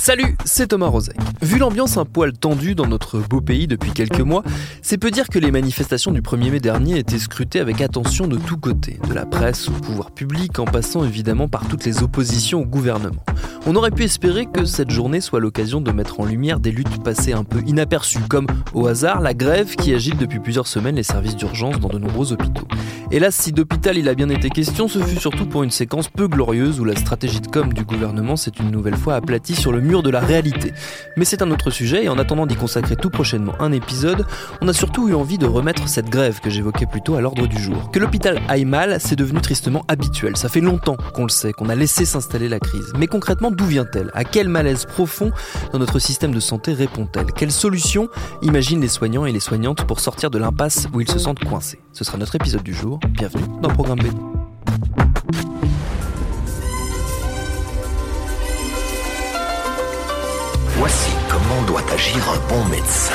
Salut, c'est Thomas Rozek. Vu l'ambiance un poil tendue dans notre beau pays depuis quelques mois, c'est peu dire que les manifestations du 1er mai dernier étaient scrutées avec attention de tous côtés, de la presse au pouvoir public en passant évidemment par toutes les oppositions au gouvernement. On aurait pu espérer que cette journée soit l'occasion de mettre en lumière des luttes passées un peu inaperçues, comme au hasard la grève qui agite depuis plusieurs semaines les services d'urgence dans de nombreux hôpitaux. Hélas, si d'hôpital il a bien été question, ce fut surtout pour une séquence peu glorieuse où la stratégie de com du gouvernement s'est une nouvelle fois aplatie sur le de la réalité. Mais c'est un autre sujet et en attendant d'y consacrer tout prochainement un épisode, on a surtout eu envie de remettre cette grève que j'évoquais plus tôt à l'ordre du jour. Que l'hôpital aille mal, c'est devenu tristement habituel. Ça fait longtemps qu'on le sait, qu'on a laissé s'installer la crise. Mais concrètement, d'où vient-elle? À quel malaise profond dans notre système de santé répond-elle? Quelles solutions imaginent les soignants et les soignantes pour sortir de l'impasse où ils se sentent coincés? Ce sera notre épisode du jour. Bienvenue dans Programme B. Voici comment doit agir un bon médecin.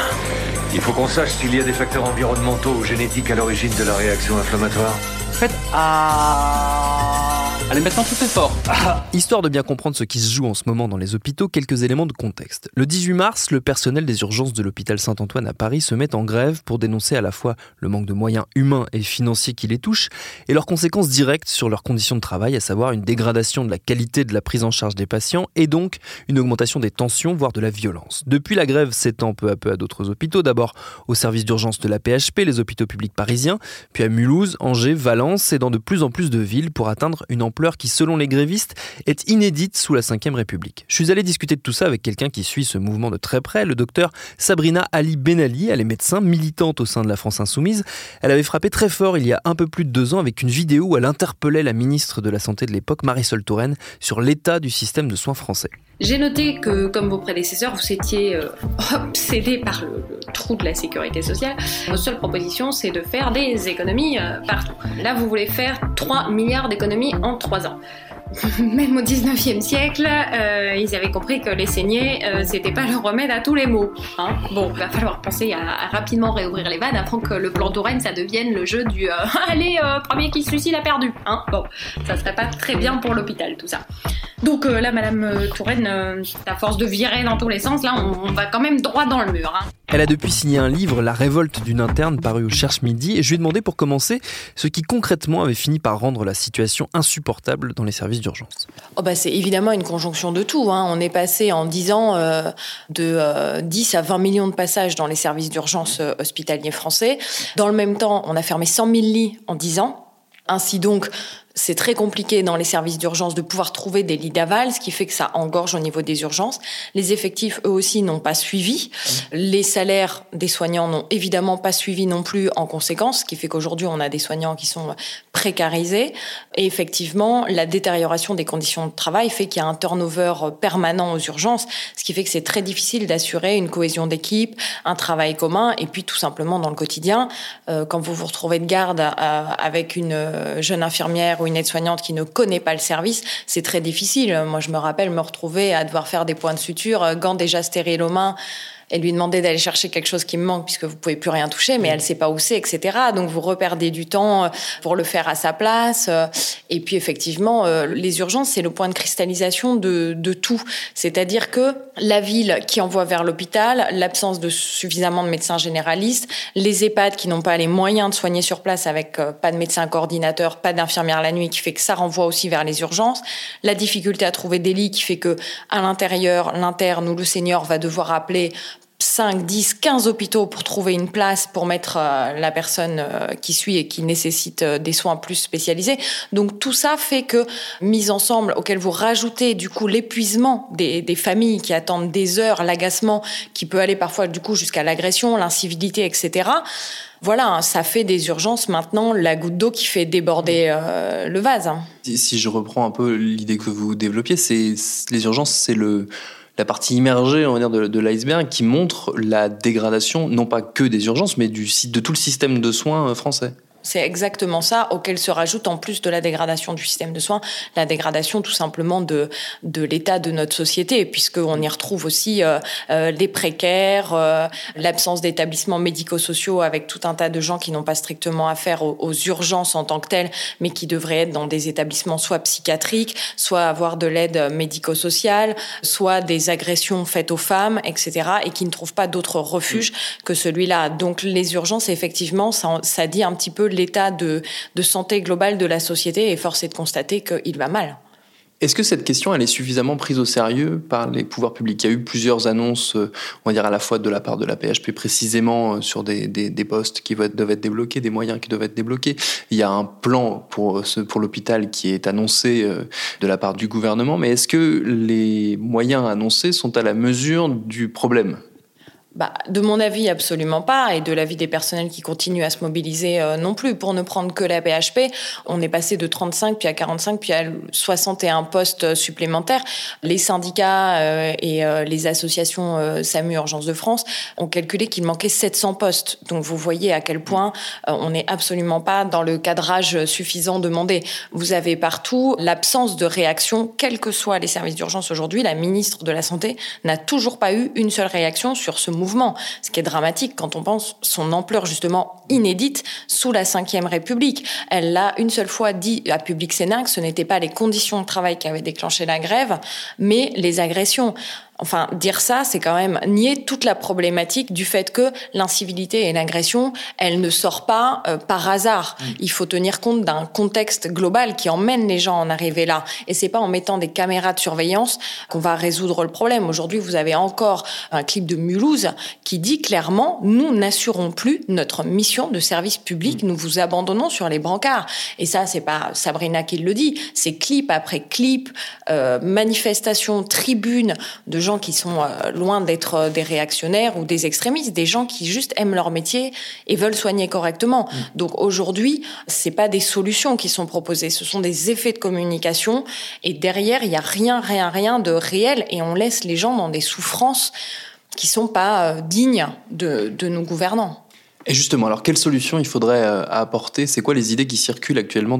Il faut qu'on sache s'il y a des facteurs environnementaux ou génétiques à l'origine de la réaction inflammatoire. Faites ah. Allez, maintenant tout est fort. Histoire de bien comprendre ce qui se joue en ce moment dans les hôpitaux, quelques éléments de contexte. Le 18 mars, le personnel des urgences de l'hôpital Saint-Antoine à Paris se met en grève pour dénoncer à la fois le manque de moyens humains et financiers qui les touchent et leurs conséquences directes sur leurs conditions de travail, à savoir une dégradation de la qualité de la prise en charge des patients et donc une augmentation des tensions, voire de la violence. Depuis, la grève s'étend peu à peu à d'autres hôpitaux, d'abord au service d'urgence de la PHP, les hôpitaux publics parisiens, puis à Mulhouse, Angers, Valence et dans de plus en plus de villes pour atteindre une ampleur qui, selon les grévistes, est inédite sous la Ve République. Je suis allé discuter de tout ça avec quelqu'un qui suit ce mouvement de très près, le docteur Sabrina Ali Benali. Elle est médecin, militante au sein de la France Insoumise. Elle avait frappé très fort il y a un peu plus de deux ans avec une vidéo où elle interpellait la ministre de la Santé de l'époque, Marisol Touraine, sur l'état du système de soins français. J'ai noté que, comme vos prédécesseurs, vous étiez euh, obsédé par le, trou de la sécurité sociale. Votre seule proposition, c'est de faire des économies euh, partout. Là, vous voulez faire 3 milliards d'économies en 3 ans. Même au 19e siècle, euh, ils avaient compris que les saignées, euh, c'était pas le remède à tous les maux. Hein bon, va falloir penser à, rapidement réouvrir les vannes avant que le plan Touraine, ça devienne le jeu du allez, premier qui se suicide a perdu. Hein bon, ça serait pas très bien pour l'hôpital, tout ça. Donc là, Madame Touraine, à force de virer dans tous les sens, là, on, on va quand même droit dans le mur. Hein elle a depuis signé un livre, La révolte d'une interne, paru au Cherche Midi, et je lui ai demandé pour commencer ce qui concrètement avait fini par rendre la situation insupportable dans les services d'urgence. Oh bah c'est évidemment une conjonction de tout. Hein. On est passé en 10 ans euh, de euh, 10 à 20 millions de passages dans les services d'urgence euh, hospitaliers français. Dans le même temps, on a fermé 100 000 lits en 10 ans. Ainsi donc, c'est très compliqué dans les services d'urgence de pouvoir trouver des lits d'aval, ce qui fait que ça engorge au niveau des urgences. Les effectifs, eux aussi, n'ont pas suivi. Les salaires des soignants n'ont évidemment pas suivi non plus en conséquence, ce qui fait qu'aujourd'hui, on a des soignants qui sont précarisés. Et effectivement, la détérioration des conditions de travail fait qu'il y a un turnover permanent aux urgences, ce qui fait que c'est très difficile d'assurer une cohésion d'équipe, un travail commun, et puis tout simplement dans le quotidien, euh, quand vous vous retrouvez de garde euh, avec une jeune infirmière une aide-soignante qui ne connaît pas le service, c'est très difficile. Moi, je me rappelle me retrouver à devoir faire des points de suture, euh, gants déjà stériles aux mains, et lui demander d'aller chercher quelque chose qui me manque puisque vous pouvez plus rien toucher, mais elle sait pas où c'est, etc. Donc vous reperdez du temps euh, pour le faire à sa place. Euh, et puis effectivement, euh, les urgences, c'est le point de cristallisation de, de tout. C'est-à-dire que la ville qui envoie vers l'hôpital, l'absence de suffisamment de médecins généralistes, les EHPAD qui n'ont pas les moyens de soigner sur place avec pas de médecin coordinateur, pas d'infirmière la nuit, qui fait que ça renvoie aussi vers les urgences, la difficulté à trouver des lits qui fait que à l'intérieur, l'interne ou le senior va devoir appeler 5, 10, 15 hôpitaux pour trouver une place pour mettre euh, la personne euh, qui suit et qui nécessite euh, des soins plus spécialisés. Donc tout ça fait que, mise ensemble, auquel vous rajoutez du coup l'épuisement des, des, familles qui attendent des heures, l'agacement qui peut aller parfois du coup jusqu'à l'agression, l'incivilité, etc. Voilà, hein, ça fait des urgences maintenant la goutte d'eau qui fait déborder le vase. Hein. Si je reprends un peu l'idée que vous développiez, c'est les urgences, c'est le la partie immergée, on va dire, de, l'iceberg qui montre la dégradation, non pas que des urgences, mais du, de tout le système de soins euh, français. C'est exactement ça, auquel se rajoute en plus de la dégradation du système de soins, la dégradation tout simplement de, de l'état de notre société, puisqu'on y retrouve aussi euh, euh, les précaires, euh, l'absence d'établissements médico-sociaux avec tout un tas de gens qui n'ont pas strictement affaire aux, aux, urgences en tant que telles, mais qui devraient être dans des établissements soit psychiatriques, soit avoir de l'aide médico-sociale, soit des agressions faites aux femmes, etc., et qui ne trouvent pas d'autre refuge que celui-là. Donc les urgences, effectivement, ça, ça dit un petit peu l'état de, de, santé globale de la société et force est de constater qu'il va mal. Est-ce que cette question, elle est suffisamment prise au sérieux par les pouvoirs publics? Il y a eu plusieurs annonces, euh, on va dire à la fois de la part de la PHP précisément euh, sur des, des, postes qui doivent être débloqués, des moyens qui doivent être débloqués. Il y a un plan pour, euh, pour l'hôpital qui est annoncé de la part du gouvernement, mais est-ce que les moyens annoncés sont à la mesure du problème? Bah, de mon avis, absolument pas, et de l'avis des personnels qui continuent à se mobiliser euh, non plus. Pour ne prendre que la PHP, on est passé de 35 puis à 45 puis à 61 postes supplémentaires. Les syndicats euh, et euh, les associations SAMU Urgence de France ont calculé qu'il manquait 700 postes. Donc vous voyez à quel point on n'est absolument pas dans le cadrage suffisant demandé. Vous avez partout l'absence de réaction, quels que soient les services d'urgence aujourd'hui. La ministre de la Santé n'a toujours pas eu une seule réaction sur ce mouvement ce qui est dramatique quand on pense son ampleur justement inédite sous la Ve République. Elle l'a une seule fois dit à Public Sénat que ce n'était pas les conditions de travail qui avaient déclenché la grève, mais les agressions. Enfin, dire ça, c'est quand même nier toute la problématique du fait que l'incivilité et l'agression, elle ne sort pas euh, par hasard. Mmh. Il faut tenir compte d'un contexte global qui emmène les gens à en arriver là. Et c'est pas en mettant des caméras de surveillance qu'on va résoudre le problème. Aujourd'hui, vous avez encore un clip de Mulhouse qui dit clairement, nous n'assurons plus notre mission de service public, mmh. nous vous abandonnons sur les brancards. Et ça, c'est pas Sabrina qui le dit, c'est clip après clip, euh, manifestation, tribune de gens qui sont euh, loin d'être euh, des réactionnaires ou des extrémistes, des gens qui juste aiment leur métier et veulent soigner correctement. Mmh. Donc aujourd'hui, c'est pas des solutions qui sont proposées, ce sont des effets de communication et derrière, il y a rien, rien, rien de réel et on laisse les gens dans des souffrances qui sont pas euh, dignes de, de nos gouvernants. Et justement, alors quelles solutions il faudrait euh, apporter? C'est quoi les idées qui circulent actuellement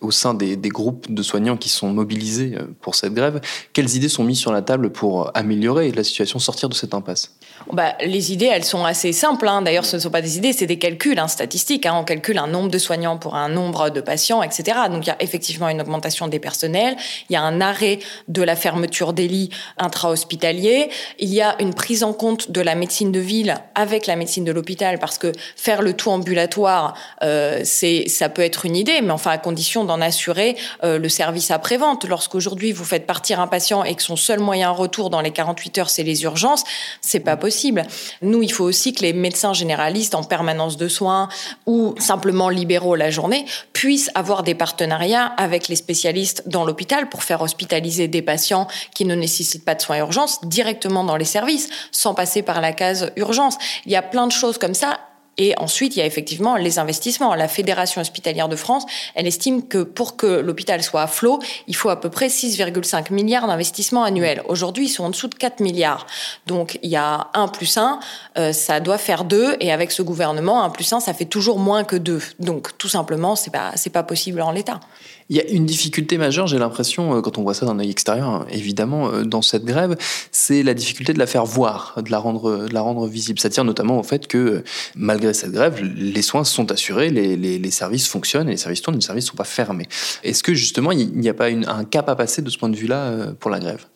au sein des, groupes de soignants qui sont mobilisés euh, pour cette grève? Quelles idées sont mises sur la table pour améliorer la situation, sortir de cette impasse? Bah, les idées, elles sont assez simples. Hein. D'ailleurs, ce ne sont pas des idées, c'est des calculs hein, statistiques. Hein. On calcule un nombre de soignants pour un nombre de patients, etc. Donc, il y a effectivement une augmentation des personnels. Il y a un arrêt de la fermeture des lits intra-hospitaliers. Il y a une prise en compte de la médecine de ville avec la médecine de l'hôpital, parce que faire le tout ambulatoire, euh, c'est, ça peut être une idée, mais enfin à condition d'en assurer euh, le service après-vente. Lorsqu'aujourd'hui vous faites partir un patient et que son seul moyen de retour dans les 48 heures c'est les urgences, c'est pas possible. Nous, il faut aussi que les médecins généralistes en permanence de soins ou simplement libéraux la journée puissent avoir des partenariats avec les spécialistes dans l'hôpital pour faire hospitaliser des patients qui ne nécessitent pas de soins urgences directement dans les services, sans passer par la case urgence. Il y a plein de choses comme ça et ensuite, il y a effectivement les investissements. La Fédération hospitalière de France, elle estime que pour que l'hôpital soit à flot, il faut à peu près 6,5 milliards d'investissements annuels. Aujourd'hui, ils sont en dessous de 4 milliards. Donc, il y a 1 plus 1, euh, ça doit faire 2. Et avec ce gouvernement, 1 plus 1, ça fait toujours moins que 2. Donc, tout simplement, c'est pas, c'est pas possible en l'état. Il y a une difficulté majeure, j'ai l'impression, euh, quand on voit ça d'un œil extérieur, évidemment, euh, dans cette grève, c'est la difficulté de la faire voir, de la rendre, de la rendre visible. Ça tient notamment au fait que, malgré cette grève, les soins sont assurés, les, services fonctionnent les services tournent, les services ne sont pas fermés. Est-ce que justement, il n'y a pas un cap à passer de ce point de vue-là euh, pour la grève?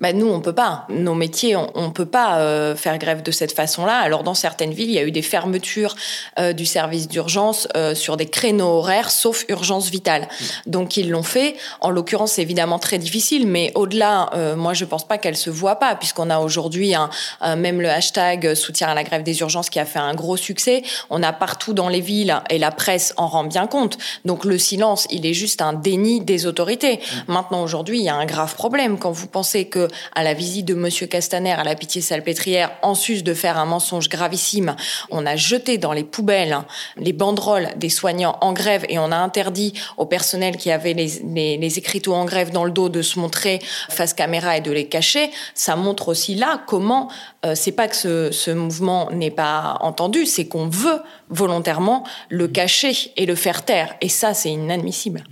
Bah, nous, on peut pas. Nos métiers, on, on peut pas euh, faire grève de cette façon-là. Alors, dans certaines villes, il y a eu des fermetures euh, du service d'urgence euh, sur des créneaux horaires, sauf urgence vitale. Donc, ils l'ont fait. En l'occurrence, c'est évidemment très difficile, mais au-delà, euh, moi, je pense pas qu'elle se voit pas, puisqu'on a aujourd'hui un, un- même le hashtag soutien à la grève des urgences qui a fait un gros succès. On a partout dans les villes, et la presse en rend bien compte. Donc, le silence, il est juste un déni des autorités. Maintenant, aujourd'hui, il y a un grave problème. Quand vous pensez que à la visite de Monsieur Castaner à la Pitié-Salpêtrière, en sus de faire un mensonge gravissime, on a jeté dans les poubelles les banderoles des soignants en grève et on a interdit au personnel qui avait les, les, les écriteaux en grève dans le dos de se montrer face caméra et de les cacher. Ça montre aussi là comment euh, c'est pas que ce, ce mouvement n'est pas entendu, c'est qu'on veut volontairement le cacher et le faire taire. Et ça, c'est inadmissible.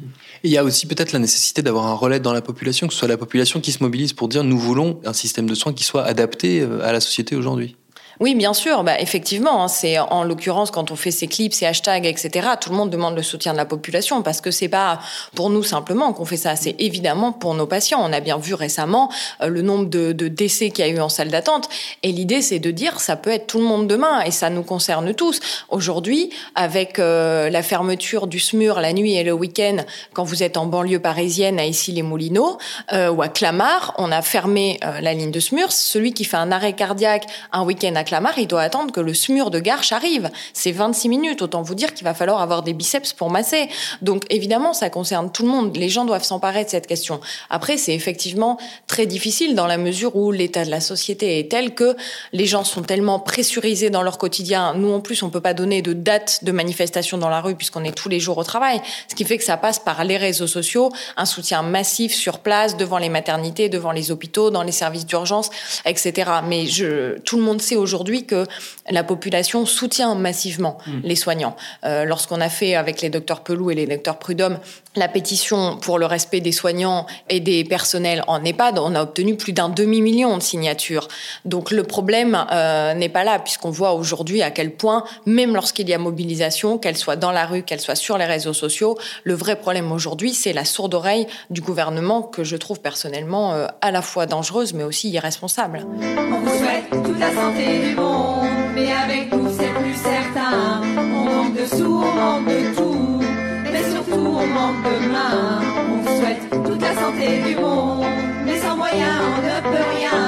Il y a aussi peut-être la nécessité d'avoir un relais dans la population, que ce soit la population qui se mobilise pour dire nous voulons un système de soins qui soit adapté euh, à la société aujourd'hui. Oui, bien sûr. Bah, effectivement, hein, c'est en l'occurrence quand on fait ces clips, ces hashtags, etc. Tout le monde demande le soutien de la population parce que c'est pas pour nous simplement qu'on fait ça. C'est évidemment pour nos patients. On a bien vu récemment euh, le nombre de, décès qu'il y a eu en salle d'attente. Et l'idée, c'est de dire ça peut être tout le monde demain et ça nous concerne tous. Aujourd'hui, avec euh, la fermeture du SMUR la nuit et le week-end, quand vous êtes en banlieue parisienne à Issy-les-Moulineaux euh, ou à Clamart, on a fermé la ligne de SMUR. Celui qui fait un arrêt cardiaque un week-end à Il doit attendre que le SMUR de Garches arrive. C'est 26 minutes. Autant vous dire qu'il va falloir avoir des biceps pour masser. Donc évidemment, ça concerne tout le monde. Les gens doivent s'emparer de cette question. Après, c'est effectivement très difficile dans la mesure où l'état de la société est tel que les gens sont tellement pressurisés dans leur quotidien. Nous, en plus, on peut pas donner de date de manifestation dans la rue puisqu'on est tous les jours au travail. Ce qui fait que ça passe par les réseaux sociaux, un soutien massif sur place, devant les maternités, devant les hôpitaux, dans les services d'urgence, etc. Mais tout le monde sait aujourd'hui que la population soutient massivement les soignants. Euh, Lorsqu'on a fait avec les docteurs Pelou et les docteurs Prudhomme la pétition pour le respect des soignants et des personnels en EHPAD, on a obtenu plus d'un demi-million de signatures. Donc le problème euh, n'est pas là, puisqu'on voit aujourd'hui à quel point, même lorsqu'il y a mobilisation, qu'elle soit dans la rue, qu'elle soit sur les réseaux sociaux, le vrai problème aujourd'hui, c'est la sourde oreille du gouvernement que je trouve personnellement euh, à la fois dangereuse, mais aussi irresponsable. On vous souhaite toute la santé mais avec tout c'est plus certain. On manque de sous, on manque de tout, mais surtout on manque de mains. On vous souhaite toute la santé du monde, mais sans moyens on ne peut rien.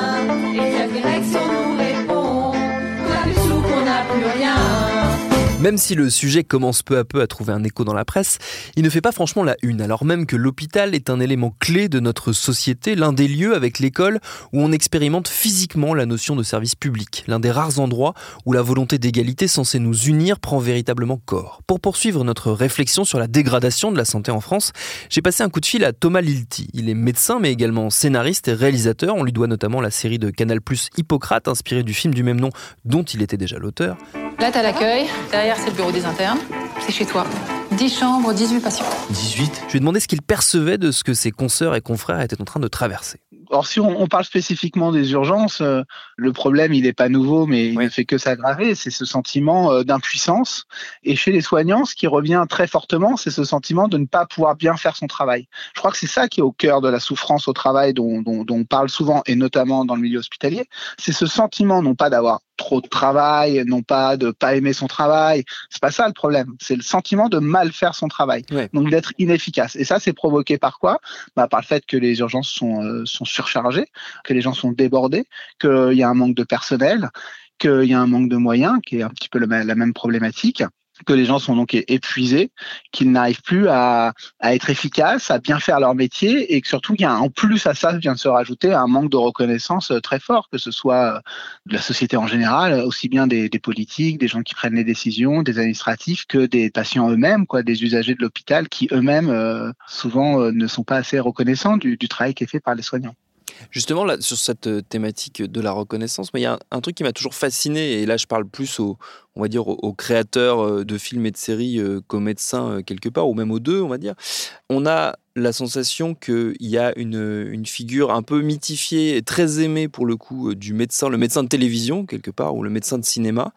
Même si le sujet commence peu à peu à trouver un écho dans la presse, il ne fait pas franchement la une, alors même que l'hôpital est un élément clé de notre société, l'un des lieux avec l'école où on expérimente physiquement la notion de service public, l'un des rares endroits où la volonté d'égalité censée nous unir prend véritablement corps. Pour poursuivre notre réflexion sur la dégradation de la santé en France, j'ai passé un coup de fil à Thomas Lilti. Il est médecin mais également scénariste et réalisateur, on lui doit notamment la série de Canal+ Hippocrate inspirée du film du même nom dont il était déjà l'auteur. Là, t'as l'accueil. C'est le bureau des internes. C'est chez toi. 10 chambres, 18 patients. 18. Je lui ai demandé ce qu'il percevait de ce que ses consoeurs et confrères étaient en train de traverser. Or, si on, parle spécifiquement des urgences, euh, le problème, il n'est pas nouveau, mais il Oui. ne fait que s'aggraver. C'est ce sentiment euh, d'impuissance. Et chez les soignants, ce qui revient très fortement, c'est ce sentiment de ne pas pouvoir bien faire son travail. Je crois que c'est ça qui est au cœur de la souffrance au travail dont, dont- dont on parle souvent, et notamment dans le milieu hospitalier. C'est ce sentiment, non pas d'avoir trop de travail, non pas de pas aimer son travail. C'est pas ça le problème. C'est le sentiment de mal faire son travail. Ouais. Donc d'être inefficace. Et ça, c'est provoqué par quoi? Bah, Par le fait que les urgences sont, euh, sont surchargées, que les gens sont débordés, qu'il y a un manque de personnel, qu'il y a un manque de moyens, qui est un petit peu le la même problématique que les gens sont donc épuisés, qu'ils n'arrivent plus à, être efficaces, à bien faire leur métier, et que surtout, il y a en plus à ça vient de se rajouter un manque de reconnaissance euh, très fort, que ce soit euh, de la société en général, aussi bien des, politiques, des gens qui prennent les décisions, des administratifs, que des patients eux-mêmes, quoi, des usagers de l'hôpital qui eux-mêmes euh, souvent euh, ne sont pas assez reconnaissants du, travail qui est fait par les soignants. Justement, sur cette euh, thématique de la reconnaissance, il y a un, un truc qui m'a toujours fasciné, et là, je parle plus aux, on va dire, aux créateurs de films et de séries qu'aux médecins quelque part, ou même aux deux, on va dire. On a la sensation qu'il y a une, une, figure un peu mythifiée et très aimée pour le coup du médecin, le médecin de télévision quelque part, ou le médecin de cinéma,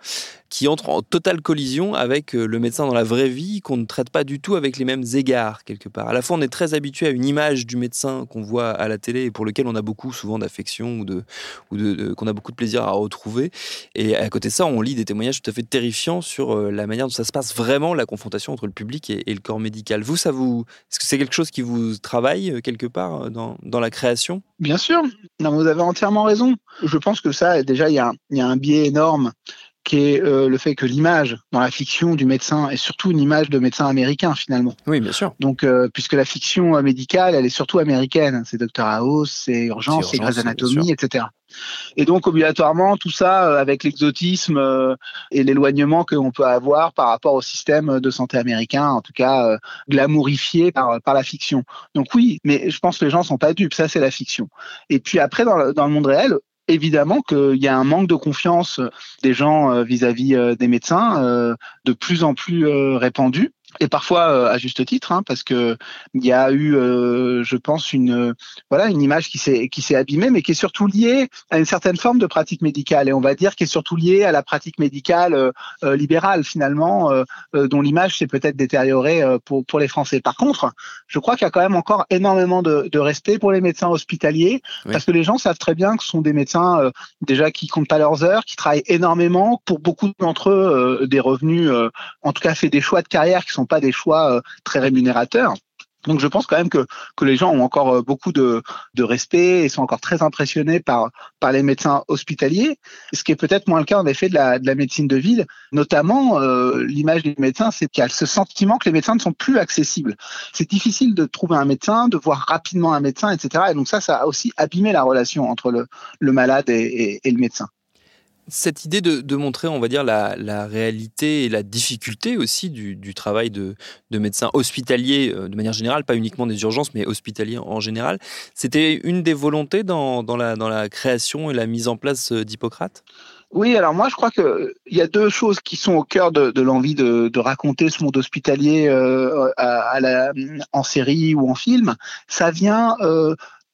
qui entre en totale collision avec le médecin dans la vraie vie, qu'on ne traite pas du tout avec les mêmes égards quelque part. À la fois, on est très habitué à une image du médecin qu'on voit à la télé et pour lequel on a beaucoup souvent d'affection ou de, ou de, qu'on a beaucoup de plaisir à retrouver. Et à côté ça, on lit des témoignages tout à fait terrifiants sur la manière dont ça se passe vraiment la confrontation entre le public et, le corps médical. Vous, ça vous, est-ce que c'est quelque chose qui vous travaille euh, quelque part euh, dans, la création? Bien sûr, vous avez entièrement raison. Je pense que ça, déjà, il y y a un biais énorme qui est euh, le fait que l'image dans la fiction du médecin est surtout une image de médecin américain finalement. Oui, bien sûr. Donc, euh, puisque la fiction médicale, elle est surtout américaine. C'est Dr House, c'est Urgence, c'est Grey's Anatomy, etc. Et donc, obligatoirement, tout ça euh, avec l'exotisme et l'éloignement qu'on peut avoir par rapport au système de santé américain, en tout cas glamourifié par, par la fiction. Donc oui, mais je pense que les gens sont pas dupes, ça c'est la fiction. Et puis après, dans le, dans le monde réel, évidemment qu'il y a un manque de confiance des gens euh, vis-à-vis euh, des médecins euh, de plus en plus répandu et parfois euh, à juste titre, hein, parce que il y a eu, euh, je pense, une voilà une image qui s'est qui s'est abîmée, mais qui est surtout liée à une certaine forme de pratique médicale, et on va dire qui est surtout liée à la pratique médicale euh, libérale finalement, dont l'image s'est peut-être détériorée pour pour les Français. Par contre, je crois qu'il y a quand même encore énormément de, de respect pour les médecins hospitaliers, parce que les gens savent très bien que ce sont des médecins déjà qui comptent pas leurs heures, qui travaillent énormément, pour beaucoup d'entre eux des revenus, en tout cas fait des choix de carrière qui sont pas des choix euh, très rémunérateurs. Donc je pense quand même que, que les gens ont encore euh, beaucoup de, de respect et sont encore très impressionnés par, par les médecins hospitaliers, ce qui est peut-être moins le cas en effet de la, de la médecine de ville. Notamment, euh, l'image des médecins, c'est qu'il y a ce sentiment que les médecins ne sont plus accessibles. C'est difficile de trouver un médecin, de voir rapidement un médecin, etc. Et donc ça, ça a aussi abîmé la relation entre le, le malade et, et le médecin cette idée de, montrer, on va dire, la, réalité et la difficulté aussi du, travail de, de médecins hospitaliers euh, de manière générale, pas uniquement des urgences, mais hospitaliers en général, c'était une des volontés dans, la, création et la mise en place euh, d'Hippocrate? Oui, alors moi je crois qu'il y a deux choses qui sont au cœur de, l'envie de, raconter ce monde hospitalier euh, en série ou en film. Ça vient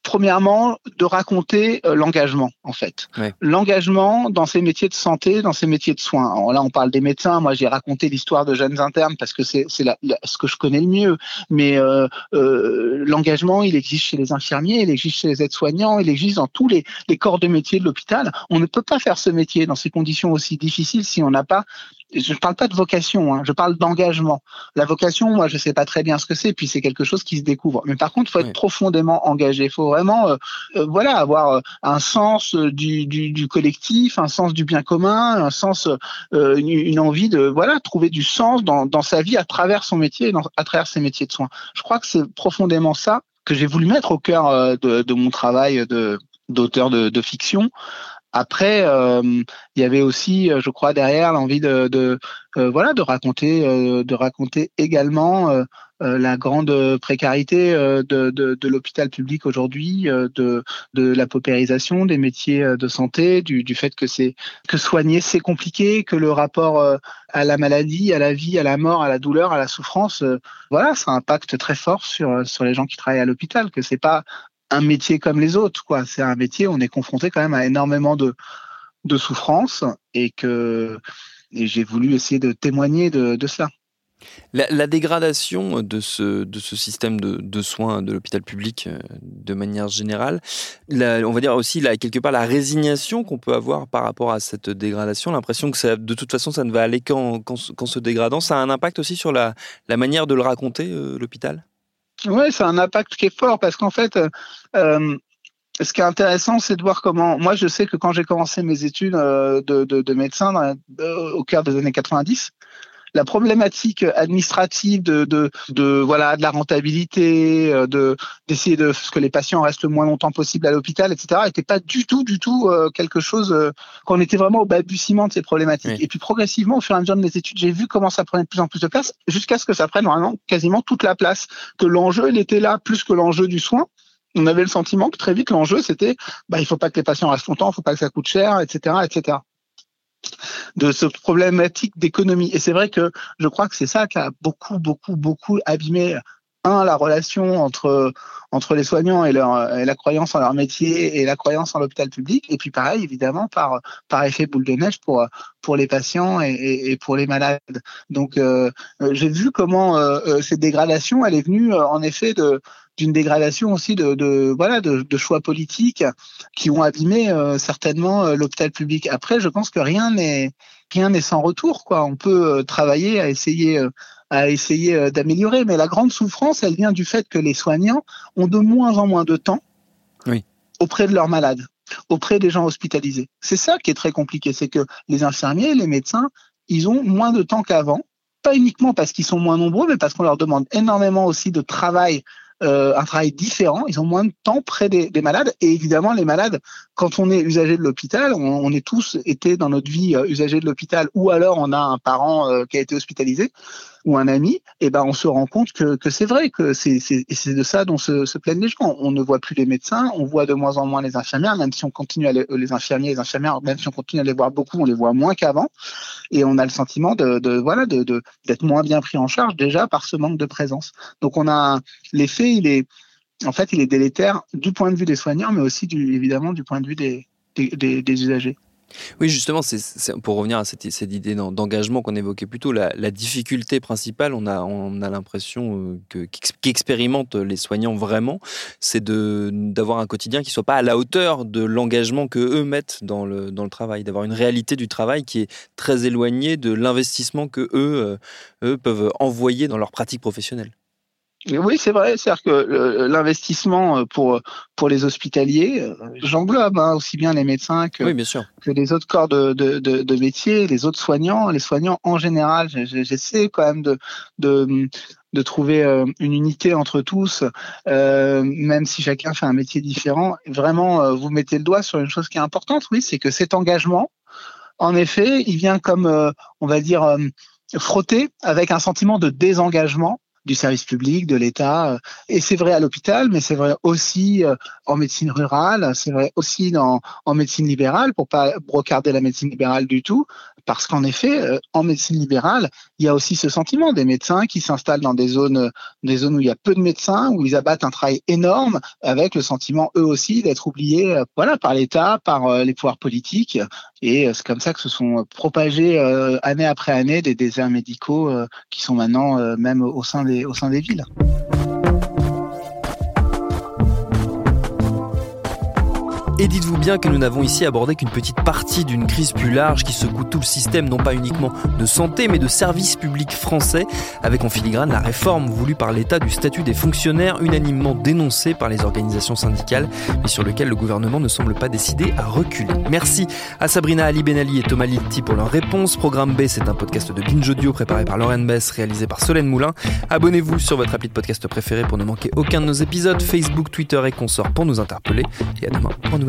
premièrement, de raconter euh, l'engagement, en fait. L'engagement dans ces métiers de santé, dans ces métiers de soins. là, on parle des médecins. Moi, j'ai raconté l'histoire de jeunes internes parce que c'est ce que je connais le mieux. Mais euh, euh, l'engagement, il existe chez les infirmiers, il existe chez les aides-soignants, il existe dans tous les, les corps de métier de l'hôpital. On ne peut pas faire ce métier dans ces conditions aussi difficiles si on n'a pas je ne parle pas de vocation, hein, je parle d'engagement. La vocation, moi, je sais pas très bien ce que c'est, puis c'est quelque chose qui se découvre. Mais par contre, il faut être profondément engagé. Il faut vraiment, euh, euh, voilà, avoir euh, un sens du, du, du, collectif, un sens du bien commun, un sens, une, une, envie de, voilà, trouver du sens dans, dans sa vie à travers son métier, dans, à travers ses métiers de soins. Je crois que c'est profondément ça que j'ai voulu mettre au cœur de, de mon travail de d'auteur de, de, fiction, après, euh, il y avait aussi, euh, je crois, derrière l'envie de, de euh, voilà, de raconter, de raconter également la grande précarité de, de, de l'hôpital public aujourd'hui, de, de la paupérisation des métiers de santé, du, du fait que c'est que soigner c'est compliqué, que le rapport à la maladie, à la vie, à la mort, à la douleur, à la souffrance, voilà, ça impacte très fort sur sur les gens qui travaillent à l'hôpital, que c'est pas un métier comme les autres. quoi. C'est un métier on est confronté quand même à énormément de, de souffrance et que j'ai voulu essayer de témoigner de, cela. La, dégradation de ce, système de, soins de l'hôpital public euh, de manière générale, on va dire aussi là, quelque part la résignation qu'on peut avoir par rapport à cette dégradation, l'impression que ça, de toute façon ça ne va aller qu'en, se dégradant, ça a un impact aussi sur la, la manière de le raconter, euh, l'hôpital? Oui, c'est un impact qui est fort parce qu'en fait, euh, ce qui est intéressant, c'est de voir comment. Moi, je sais que quand j'ai commencé mes études euh, de, de, de, médecin euh, au cœur des années 90, la problématique administrative de, de, de, voilà de la rentabilité, euh, de d'essayer de que les patients restent le moins longtemps possible à l'hôpital, etc. n'était pas du tout du tout euh, quelque chose euh, qu'on était vraiment au balbutiement de ces problématiques. Et puis progressivement, au fur et à mesure de mes études, j'ai vu comment ça prenait de plus en plus de place, jusqu'à ce que ça prenne vraiment quasiment toute la place, que l'enjeu il était là plus que l'enjeu du soin on avait le sentiment que très vite l'enjeu c'était bah il faut pas que les patients restent longtemps, il faut pas que ça coûte cher, etc., etc. de ce problématique d'économie. Et c'est vrai que je crois que c'est ça qui a beaucoup, beaucoup, beaucoup abîmé un, la relation entre, entre les soignants et, leur, et la croyance en leur métier et la croyance en l'hôpital public. Et puis pareil, évidemment, par, par effet boule de neige pour, pour les patients et, et, pour les malades. Donc, euh, j'ai vu comment euh, euh, cette dégradation, elle est venue en effet de d'une dégradation aussi de, de voilà de, de, choix politiques qui ont abîmé certainement l'hôpital public. Après, je pense que rien n'est rien n'est sans retour quoi. On peut travailler à essayer à essayer euh, d'améliorer. Mais la grande souffrance, elle vient du fait que les soignants ont de moins en moins de temps auprès de leurs malades, auprès des gens hospitalisés. C'est ça qui est très compliqué, c'est que les infirmiers, les médecins, ils ont moins de temps qu'avant, pas uniquement parce qu'ils sont moins nombreux, mais parce qu'on leur demande énormément aussi de travail euh, un travail différent. Ils ont moins de temps près des, des, malades. Et évidemment, les malades, quand on est usager de l'hôpital, on, on, est tous été dans notre vie euh, usager de l'hôpital, ou alors on a un parent euh, qui a été hospitalisé ou un ami, et eh ben on se rend compte que, c'est vrai que c'est de ça dont se, plaignent les gens. On ne voit plus les médecins, on voit de moins en moins les infirmières, même si on continue à les, les infirmiers, les infirmières, même si on continue à les voir beaucoup, on les voit moins qu'avant, et on a le sentiment de, voilà d'être moins bien pris en charge déjà par ce manque de présence. Donc on a l'effet il est, en fait, il est délétère du point de vue des soignants, mais aussi évidemment du point de vue des, usagers. Oui, justement, pour revenir à cette, idée d'engagement qu'on évoquait plus tôt, la, difficulté principale, on a, on a l'impression euh, qu'expérimentent les soignants vraiment, c'est d'avoir un quotidien qui soit pas à la hauteur de l'engagement que eux mettent dans le, travail, d'avoir une réalité du travail qui est très éloignée de l'investissement que eux, euh, eux peuvent envoyer dans leur pratique professionnelle. Oui, c'est vrai. C'est-à-dire que l'investissement pour pour les hospitaliers, euh, j'englobe hein, aussi bien les médecins que que les autres corps de, de, de, de métier, les autres soignants, les soignants en général. J'essaie quand même de de de trouver euh, une unité entre tous, euh, même si chacun fait un métier différent. Vraiment, euh, vous mettez le doigt sur une chose qui est importante, oui, c'est que cet engagement, en effet, il vient comme, on va dire, frotter avec un sentiment de désengagement du service public, de l'État. Euh, et c'est vrai à l'hôpital, mais c'est vrai aussi euh, en médecine rurale, c'est vrai aussi dans, en médecine libérale, pour pas brocarder la médecine libérale du tout, parce qu'en effet, euh, en médecine libérale, il y a aussi ce sentiment des médecins qui s'installent dans des zones, des zones où il y a peu de médecins, où ils abattent un travail énorme, avec le sentiment eux aussi d'être oubliés, voilà, par l'État, par les pouvoirs politiques. Et c'est comme ça que se sont propagés année après année des déserts médicaux qui sont maintenant même au sein des au sein des villes. Et dites-vous bien que nous n'avons ici abordé qu'une petite partie d'une crise plus large qui secoue tout le système, non pas uniquement de santé, mais de services publics français, avec en filigrane la réforme voulue par l'État du statut des fonctionnaires, unanimement dénoncée par les organisations syndicales, mais sur lequel le gouvernement ne semble pas décidé à reculer. Merci à Sabrina Ali Benali et Thomas Litti pour leur réponse. Programme B, c'est un podcast de Binge Audio préparé par Lauren Bess, réalisé par Solène Moulin. Abonnez-vous sur votre appli de podcast préféré pour ne manquer aucun de nos épisodes, Facebook, Twitter et consorts pour nous interpeller. Et à demain pour un